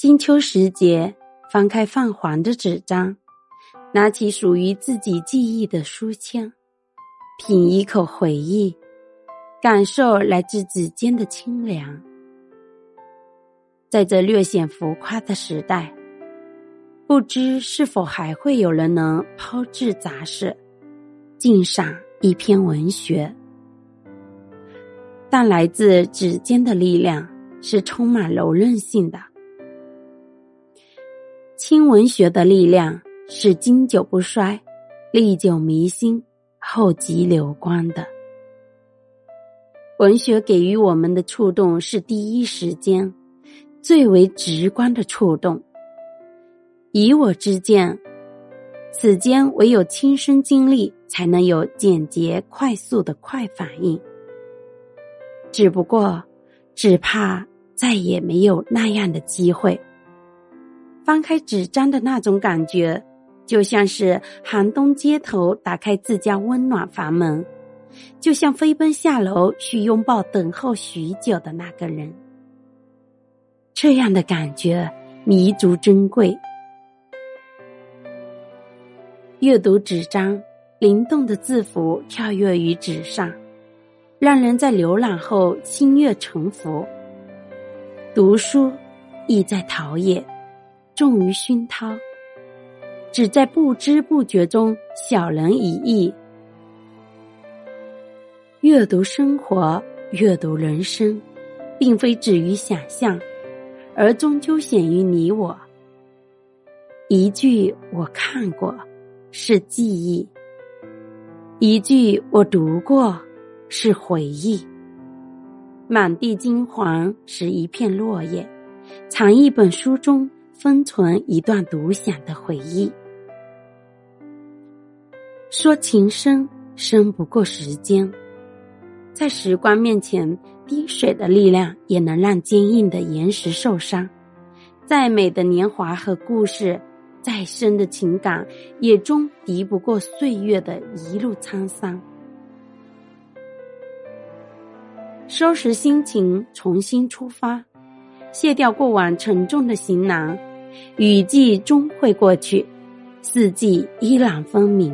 金秋时节，翻开泛黄的纸张，拿起属于自己记忆的书签，品一口回忆，感受来自指尖的清凉。在这略显浮夸的时代，不知是否还会有人能抛掷杂事，鉴赏一篇文学？但来自指尖的力量是充满柔韧性的。轻文学的力量是经久不衰、历久弥新、厚积流光的。文学给予我们的触动是第一时间、最为直观的触动。以我之见，此间唯有亲身经历，才能有简洁快速的快反应。只不过，只怕再也没有那样的机会。翻开纸张的那种感觉，就像是寒冬街头打开自家温暖房门，就像飞奔下楼去拥抱等候许久的那个人。这样的感觉弥足珍贵。阅读纸张，灵动的字符跳跃于纸上，让人在浏览后心悦诚服。读书，意在陶冶。重于熏陶，只在不知不觉中小人一意。阅读生活，阅读人生，并非止于想象，而终究显于你我。一句我看过，是记忆；一句我读过，是回忆。满地金黄是一片落叶，藏一本书中。封存一段独享的回忆。说情深，深不过时间。在时光面前，滴水的力量也能让坚硬的岩石受伤。再美的年华和故事，再深的情感，也终敌不过岁月的一路沧桑。收拾心情，重新出发，卸掉过往沉重的行囊。雨季终会过去，四季依然分明。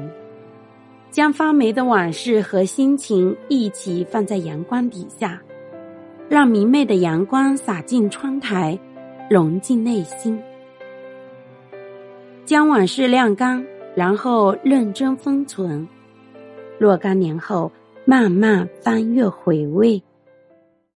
将发霉的往事和心情一起放在阳光底下，让明媚的阳光洒进窗台，融进内心。将往事晾干，然后认真封存。若干年后，慢慢翻阅回味。